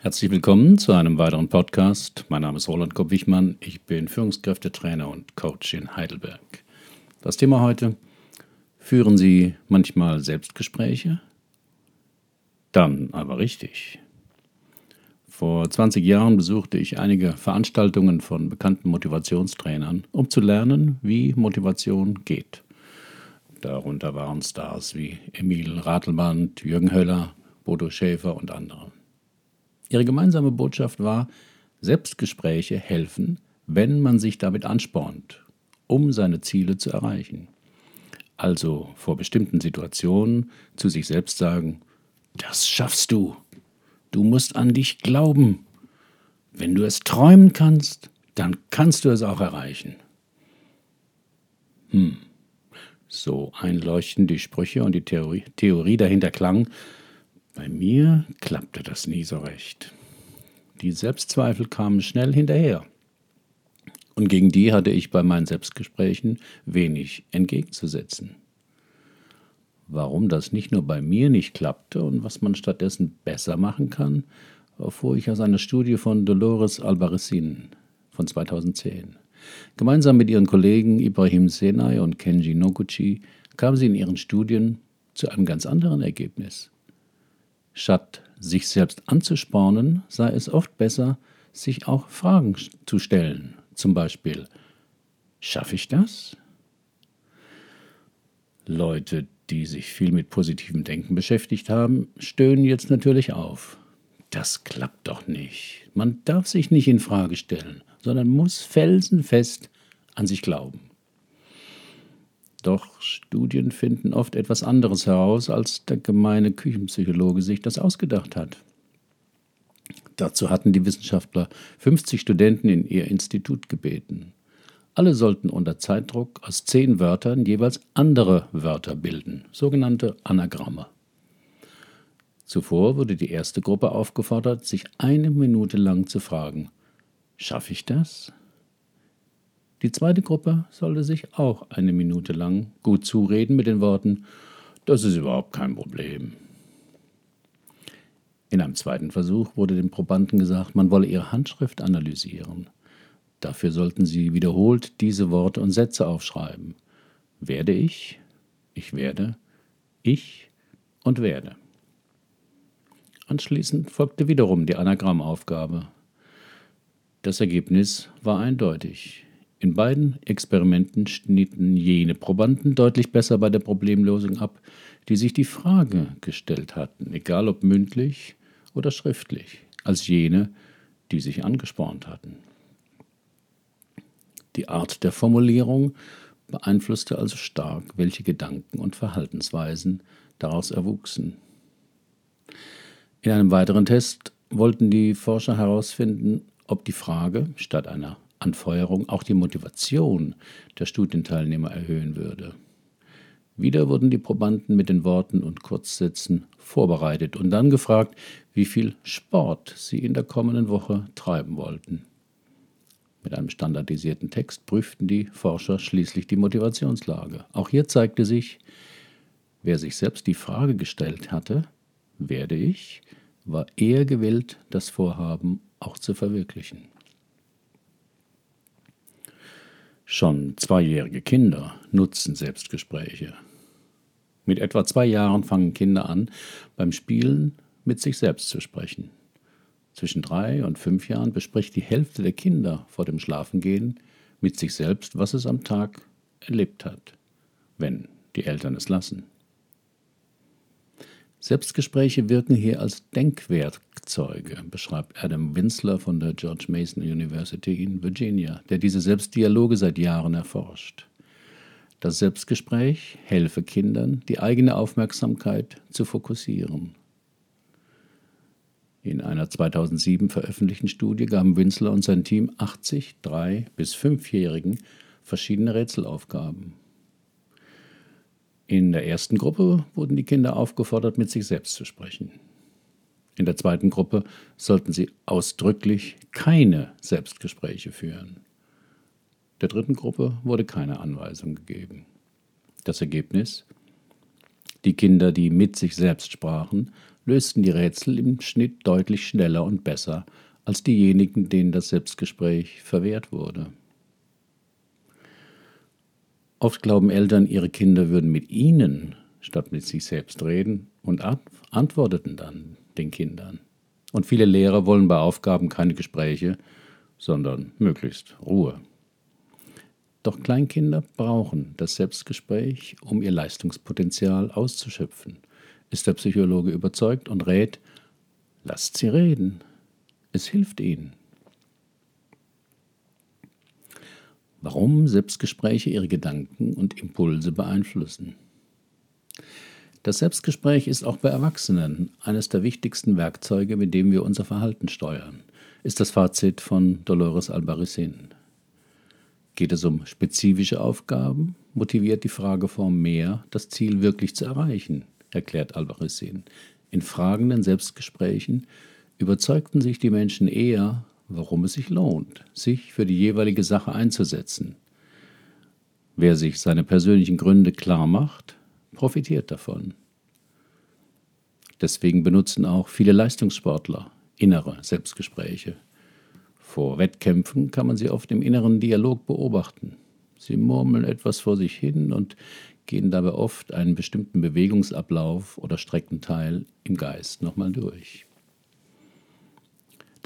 Herzlich willkommen zu einem weiteren Podcast. Mein Name ist Roland Kopp-Wichmann. Ich bin Führungskräftetrainer und Coach in Heidelberg. Das Thema heute: Führen Sie manchmal Selbstgespräche? Dann aber richtig. Vor 20 Jahren besuchte ich einige Veranstaltungen von bekannten Motivationstrainern, um zu lernen, wie Motivation geht. Darunter waren Stars wie Emil Ratelband, Jürgen Höller, Bodo Schäfer und andere. Ihre gemeinsame Botschaft war, Selbstgespräche helfen, wenn man sich damit anspornt, um seine Ziele zu erreichen. Also vor bestimmten Situationen zu sich selbst sagen, das schaffst du. Du musst an dich glauben. Wenn du es träumen kannst, dann kannst du es auch erreichen. Hm. So einleuchtend die Sprüche und die Theorie, Theorie dahinter klang, bei mir klappte das nie so recht. Die Selbstzweifel kamen schnell hinterher. Und gegen die hatte ich bei meinen Selbstgesprächen wenig entgegenzusetzen. Warum das nicht nur bei mir nicht klappte und was man stattdessen besser machen kann, erfuhr ich aus einer Studie von Dolores Albarracin von 2010. Gemeinsam mit ihren Kollegen Ibrahim Senai und Kenji Noguchi kam sie in ihren Studien zu einem ganz anderen Ergebnis. Statt sich selbst anzuspornen, sei es oft besser, sich auch Fragen zu stellen. Zum Beispiel, schaffe ich das? Leute, die sich viel mit positivem Denken beschäftigt haben, stöhnen jetzt natürlich auf. Das klappt doch nicht. Man darf sich nicht in Frage stellen, sondern muss felsenfest an sich glauben. Doch Studien finden oft etwas anderes heraus, als der gemeine Küchenpsychologe sich das ausgedacht hat. Dazu hatten die Wissenschaftler 50 Studenten in ihr Institut gebeten. Alle sollten unter Zeitdruck aus zehn Wörtern jeweils andere Wörter bilden, sogenannte Anagramme. Zuvor wurde die erste Gruppe aufgefordert, sich eine Minute lang zu fragen, schaffe ich das? Die zweite Gruppe sollte sich auch eine Minute lang gut zureden mit den Worten, das ist überhaupt kein Problem. In einem zweiten Versuch wurde den Probanden gesagt, man wolle ihre Handschrift analysieren. Dafür sollten sie wiederholt diese Worte und Sätze aufschreiben. Werde ich, ich werde, ich und werde. Anschließend folgte wiederum die Anagrammaufgabe. Das Ergebnis war eindeutig. In beiden Experimenten schnitten jene Probanden deutlich besser bei der Problemlösung ab, die sich die Frage gestellt hatten, egal ob mündlich oder schriftlich, als jene, die sich angespornt hatten. Die Art der Formulierung beeinflusste also stark, welche Gedanken und Verhaltensweisen daraus erwuchsen. In einem weiteren Test wollten die Forscher herausfinden, ob die Frage statt einer Anfeuerung auch die Motivation der Studienteilnehmer erhöhen würde. Wieder wurden die Probanden mit den Worten und Kurzsätzen vorbereitet und dann gefragt, wie viel Sport sie in der kommenden Woche treiben wollten. Mit einem standardisierten Text prüften die Forscher schließlich die Motivationslage. Auch hier zeigte sich, wer sich selbst die Frage gestellt hatte, werde ich, war eher gewillt, das Vorhaben auch zu verwirklichen. Schon zweijährige Kinder nutzen Selbstgespräche. Mit etwa zwei Jahren fangen Kinder an, beim Spielen mit sich selbst zu sprechen. Zwischen drei und fünf Jahren bespricht die Hälfte der Kinder vor dem Schlafengehen mit sich selbst, was es am Tag erlebt hat, wenn die Eltern es lassen. Selbstgespräche wirken hier als Denkwerkzeuge, beschreibt Adam Winsler von der George Mason University in Virginia, der diese Selbstdialoge seit Jahren erforscht. Das Selbstgespräch helfe Kindern, die eigene Aufmerksamkeit zu fokussieren. In einer 2007 veröffentlichten Studie gaben Winsler und sein Team 80 drei- bis fünfjährigen verschiedene Rätselaufgaben. In der ersten Gruppe wurden die Kinder aufgefordert, mit sich selbst zu sprechen. In der zweiten Gruppe sollten sie ausdrücklich keine Selbstgespräche führen. Der dritten Gruppe wurde keine Anweisung gegeben. Das Ergebnis? Die Kinder, die mit sich selbst sprachen, lösten die Rätsel im Schnitt deutlich schneller und besser als diejenigen, denen das Selbstgespräch verwehrt wurde. Oft glauben Eltern, ihre Kinder würden mit ihnen statt mit sich selbst reden und antworteten dann den Kindern. Und viele Lehrer wollen bei Aufgaben keine Gespräche, sondern möglichst Ruhe. Doch Kleinkinder brauchen das Selbstgespräch, um ihr Leistungspotenzial auszuschöpfen, ist der Psychologe überzeugt und rät, lasst sie reden, es hilft ihnen. Warum Selbstgespräche ihre Gedanken und Impulse beeinflussen. Das Selbstgespräch ist auch bei Erwachsenen eines der wichtigsten Werkzeuge, mit dem wir unser Verhalten steuern, ist das Fazit von Dolores Albaricin. Geht es um spezifische Aufgaben, motiviert die Frageform mehr, das Ziel wirklich zu erreichen, erklärt Albaricin. In fragenden Selbstgesprächen überzeugten sich die Menschen eher, warum es sich lohnt, sich für die jeweilige Sache einzusetzen. Wer sich seine persönlichen Gründe klar macht, profitiert davon. Deswegen benutzen auch viele Leistungssportler innere Selbstgespräche. Vor Wettkämpfen kann man sie oft im inneren Dialog beobachten. Sie murmeln etwas vor sich hin und gehen dabei oft einen bestimmten Bewegungsablauf oder Streckenteil im Geist nochmal durch.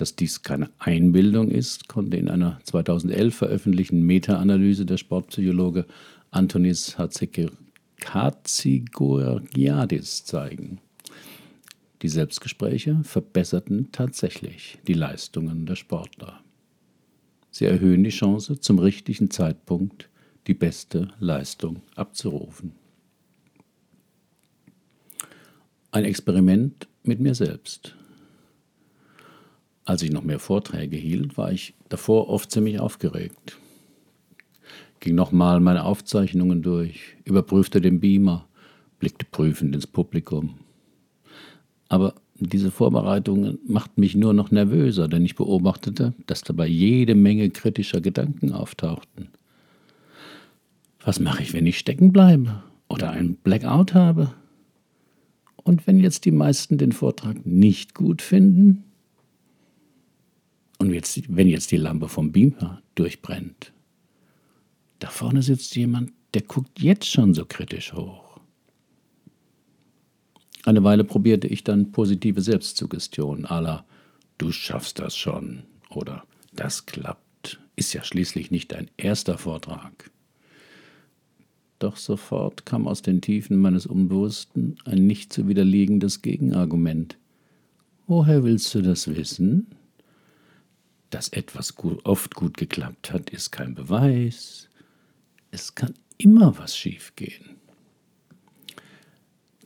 Dass dies keine Einbildung ist, konnte in einer 2011 veröffentlichten Meta-Analyse der Sportpsychologe Antonis Hatzigourgiadis zeigen. Die Selbstgespräche verbesserten tatsächlich die Leistungen der Sportler. Sie erhöhen die Chance, zum richtigen Zeitpunkt die beste Leistung abzurufen. Ein Experiment mit mir selbst. Als ich noch mehr Vorträge hielt, war ich davor oft ziemlich aufgeregt. Ging nochmal meine Aufzeichnungen durch, überprüfte den Beamer, blickte prüfend ins Publikum. Aber diese Vorbereitungen machten mich nur noch nervöser, denn ich beobachtete, dass dabei jede Menge kritischer Gedanken auftauchten. Was mache ich, wenn ich stecken bleibe oder einen Blackout habe? Und wenn jetzt die meisten den Vortrag nicht gut finden? Und jetzt, wenn jetzt die Lampe vom Beamer durchbrennt, da vorne sitzt jemand, der guckt jetzt schon so kritisch hoch. Eine Weile probierte ich dann positive Selbstsuggestion aller Du schaffst das schon oder Das klappt, ist ja schließlich nicht dein erster Vortrag. Doch sofort kam aus den Tiefen meines Unbewussten ein nicht zu widerlegendes Gegenargument. Woher willst du das wissen? Dass etwas gut, oft gut geklappt hat, ist kein Beweis. Es kann immer was schiefgehen.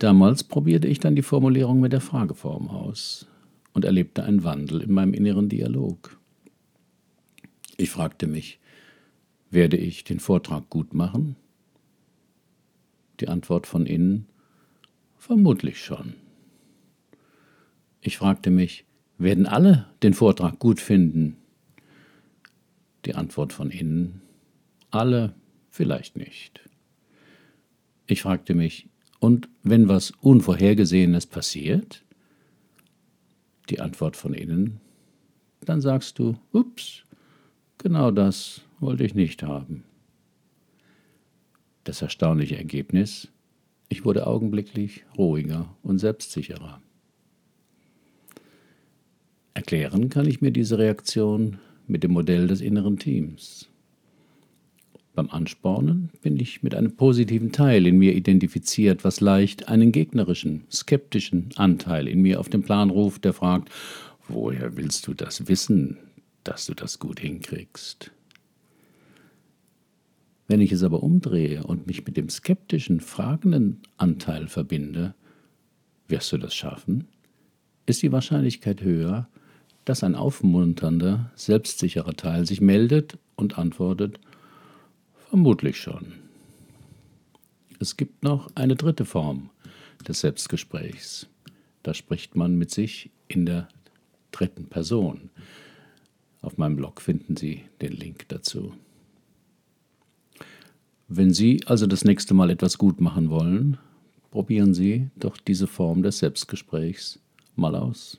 Damals probierte ich dann die Formulierung mit der Frageform aus und erlebte einen Wandel in meinem inneren Dialog. Ich fragte mich, werde ich den Vortrag gut machen? Die Antwort von innen, vermutlich schon. Ich fragte mich, werden alle den Vortrag gut finden? Die Antwort von innen, alle vielleicht nicht. Ich fragte mich, und wenn was Unvorhergesehenes passiert? Die Antwort von innen, dann sagst du, ups, genau das wollte ich nicht haben. Das erstaunliche Ergebnis, ich wurde augenblicklich ruhiger und selbstsicherer. Erklären kann ich mir diese Reaktion mit dem Modell des inneren Teams. Beim Anspornen bin ich mit einem positiven Teil in mir identifiziert, was leicht einen gegnerischen, skeptischen Anteil in mir auf den Plan ruft, der fragt, woher willst du das wissen, dass du das gut hinkriegst? Wenn ich es aber umdrehe und mich mit dem skeptischen, fragenden Anteil verbinde, wirst du das schaffen? Ist die Wahrscheinlichkeit höher, dass ein aufmunternder, selbstsicherer Teil sich meldet und antwortet, vermutlich schon. Es gibt noch eine dritte Form des Selbstgesprächs. Da spricht man mit sich in der dritten Person. Auf meinem Blog finden Sie den Link dazu. Wenn Sie also das nächste Mal etwas gut machen wollen, probieren Sie doch diese Form des Selbstgesprächs mal aus.